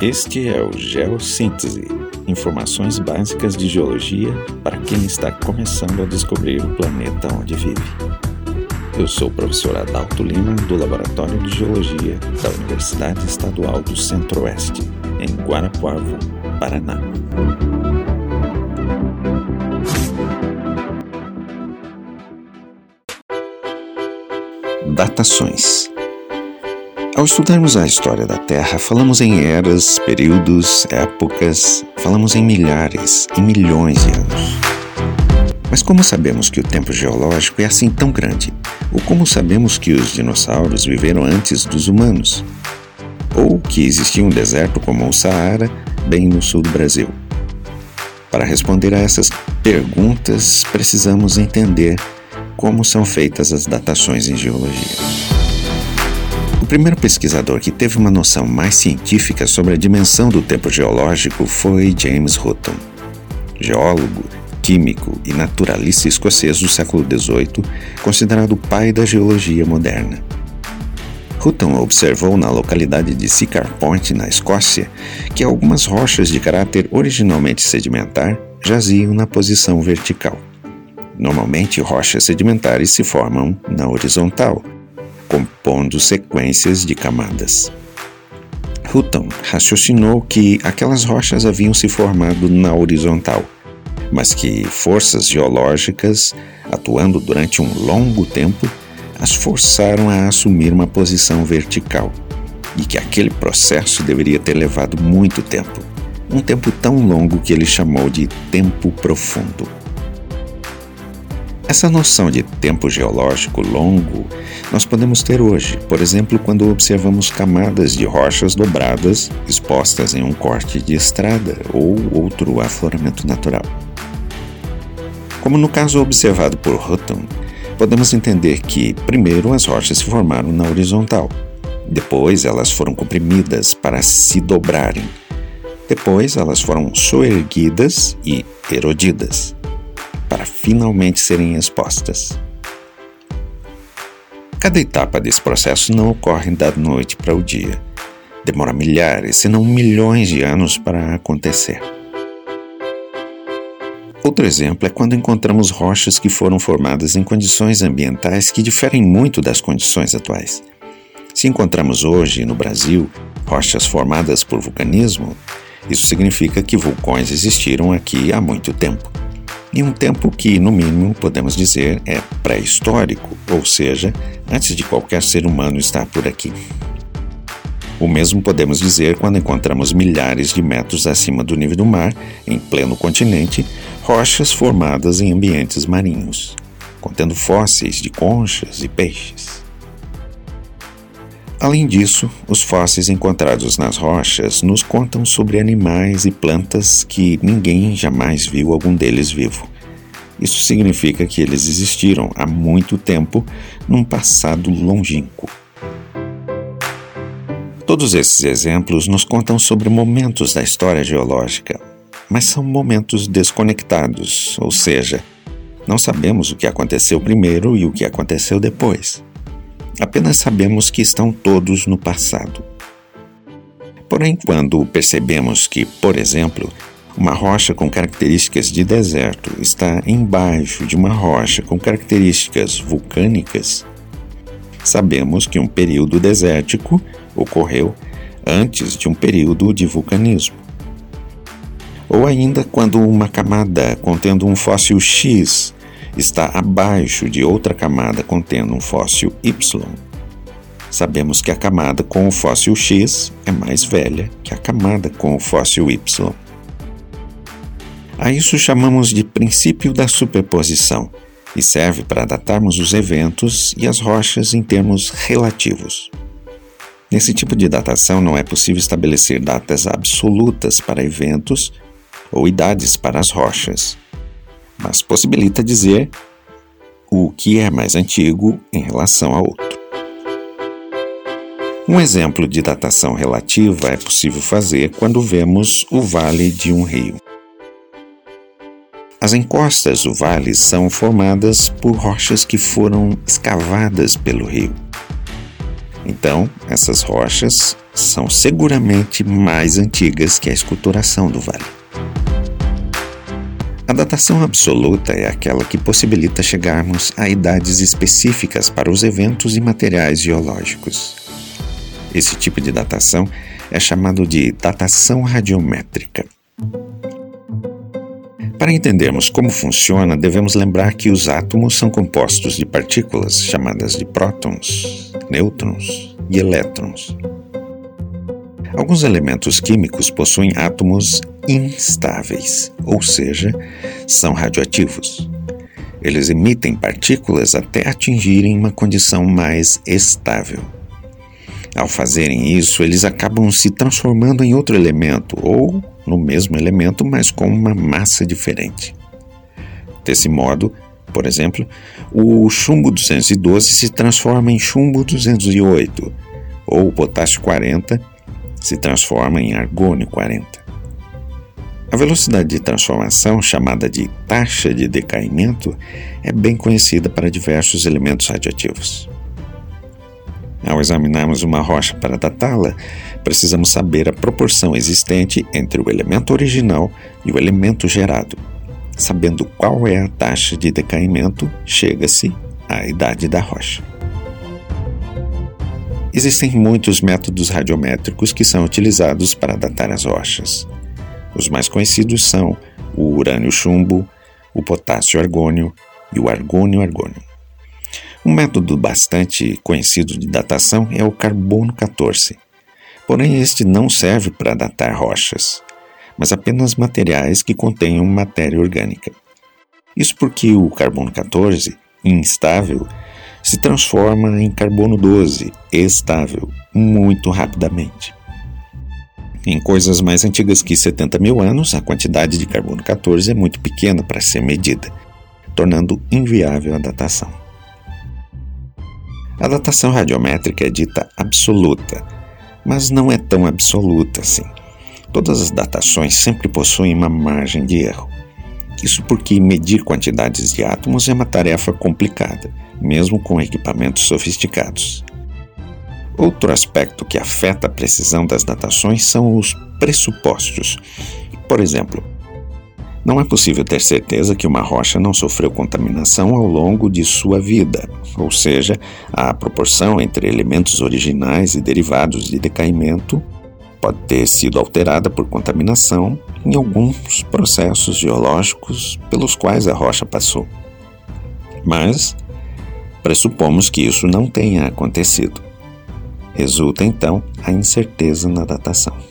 Este é o Geossíntese, informações básicas de geologia para quem está começando a descobrir o planeta onde vive. Eu sou o professor Adalto Lima, do Laboratório de Geologia da Universidade Estadual do Centro-Oeste, em Guarapuava, Paraná. Datações ao estudarmos a história da Terra, falamos em eras, períodos, épocas, falamos em milhares e milhões de anos. Mas como sabemos que o tempo geológico é assim tão grande? Ou como sabemos que os dinossauros viveram antes dos humanos? Ou que existia um deserto como o Saara, bem no sul do Brasil? Para responder a essas perguntas, precisamos entender como são feitas as datações em geologia primeiro pesquisador que teve uma noção mais científica sobre a dimensão do tempo geológico foi James Hutton. Geólogo, químico e naturalista escocês do século XVIII, considerado o pai da geologia moderna. Hutton observou na localidade de Siccar Point, na Escócia, que algumas rochas de caráter originalmente sedimentar jaziam na posição vertical. Normalmente, rochas sedimentares se formam na horizontal, compondo sequências de camadas. Hutton raciocinou que aquelas rochas haviam se formado na horizontal, mas que forças geológicas, atuando durante um longo tempo, as forçaram a assumir uma posição vertical, e que aquele processo deveria ter levado muito tempo, um tempo tão longo que ele chamou de tempo profundo. Essa noção de tempo geológico longo nós podemos ter hoje, por exemplo, quando observamos camadas de rochas dobradas expostas em um corte de estrada ou outro afloramento natural. Como no caso observado por Hutton, podemos entender que, primeiro, as rochas se formaram na horizontal, depois elas foram comprimidas para se dobrarem, depois elas foram soerguidas e erodidas para finalmente serem expostas. Cada etapa desse processo não ocorre da noite para o dia. Demora milhares, se não milhões de anos para acontecer. Outro exemplo é quando encontramos rochas que foram formadas em condições ambientais que diferem muito das condições atuais. Se encontramos hoje, no Brasil, rochas formadas por vulcanismo, isso significa que vulcões existiram aqui há muito tempo em um tempo que, no mínimo, podemos dizer é pré-histórico, ou seja, antes de qualquer ser humano estar por aqui. O mesmo podemos dizer quando encontramos milhares de metros acima do nível do mar, em pleno continente, rochas formadas em ambientes marinhos, contendo fósseis de conchas e peixes. Além disso, os fósseis encontrados nas rochas nos contam sobre animais e plantas que ninguém jamais viu algum deles vivo. Isso significa que eles existiram há muito tempo, num passado longínquo. Todos esses exemplos nos contam sobre momentos da história geológica, mas são momentos desconectados, ou seja, não sabemos o que aconteceu primeiro e o que aconteceu depois. Apenas sabemos que estão todos no passado. Porém, quando percebemos que, por exemplo, uma rocha com características de deserto está embaixo de uma rocha com características vulcânicas, sabemos que um período desértico ocorreu antes de um período de vulcanismo. Ou ainda quando uma camada contendo um fóssil X está abaixo de outra camada contendo um fóssil Y. Sabemos que a camada com o fóssil X é mais velha que a camada com o fóssil Y. A isso chamamos de princípio da superposição e serve para datarmos os eventos e as rochas em termos relativos. Nesse tipo de datação não é possível estabelecer datas absolutas para eventos ou idades para as rochas mas possibilita dizer o que é mais antigo em relação a outro. Um exemplo de datação relativa é possível fazer quando vemos o vale de um rio. As encostas do vale são formadas por rochas que foram escavadas pelo rio. Então, essas rochas são seguramente mais antigas que a esculturação do vale. A datação absoluta é aquela que possibilita chegarmos a idades específicas para os eventos e materiais geológicos. Esse tipo de datação é chamado de datação radiométrica. Para entendermos como funciona, devemos lembrar que os átomos são compostos de partículas chamadas de prótons, nêutrons e elétrons. Alguns elementos químicos possuem átomos instáveis, ou seja, são radioativos. Eles emitem partículas até atingirem uma condição mais estável. Ao fazerem isso, eles acabam se transformando em outro elemento ou no mesmo elemento, mas com uma massa diferente. Desse modo, por exemplo, o chumbo 212 se transforma em chumbo 208, ou o potássio 40 se transforma em argônio 40. A velocidade de transformação, chamada de taxa de decaimento, é bem conhecida para diversos elementos radioativos. Ao examinarmos uma rocha para datá-la, precisamos saber a proporção existente entre o elemento original e o elemento gerado. Sabendo qual é a taxa de decaimento, chega-se à idade da rocha. Existem muitos métodos radiométricos que são utilizados para datar as rochas. Os mais conhecidos são o urânio-chumbo, o potássio-argônio e o argônio-argônio. Um método bastante conhecido de datação é o carbono 14. Porém, este não serve para datar rochas, mas apenas materiais que contenham matéria orgânica. Isso porque o carbono 14, instável, se transforma em carbono 12, estável, muito rapidamente. Em coisas mais antigas que 70 mil anos, a quantidade de carbono 14 é muito pequena para ser medida, tornando inviável a datação. A datação radiométrica é dita absoluta, mas não é tão absoluta assim. Todas as datações sempre possuem uma margem de erro. Isso porque medir quantidades de átomos é uma tarefa complicada mesmo com equipamentos sofisticados. Outro aspecto que afeta a precisão das datações são os pressupostos. Por exemplo, não é possível ter certeza que uma rocha não sofreu contaminação ao longo de sua vida, ou seja, a proporção entre elementos originais e derivados de decaimento pode ter sido alterada por contaminação em alguns processos geológicos pelos quais a rocha passou. Mas Pressupomos que isso não tenha acontecido. Resulta então a incerteza na datação.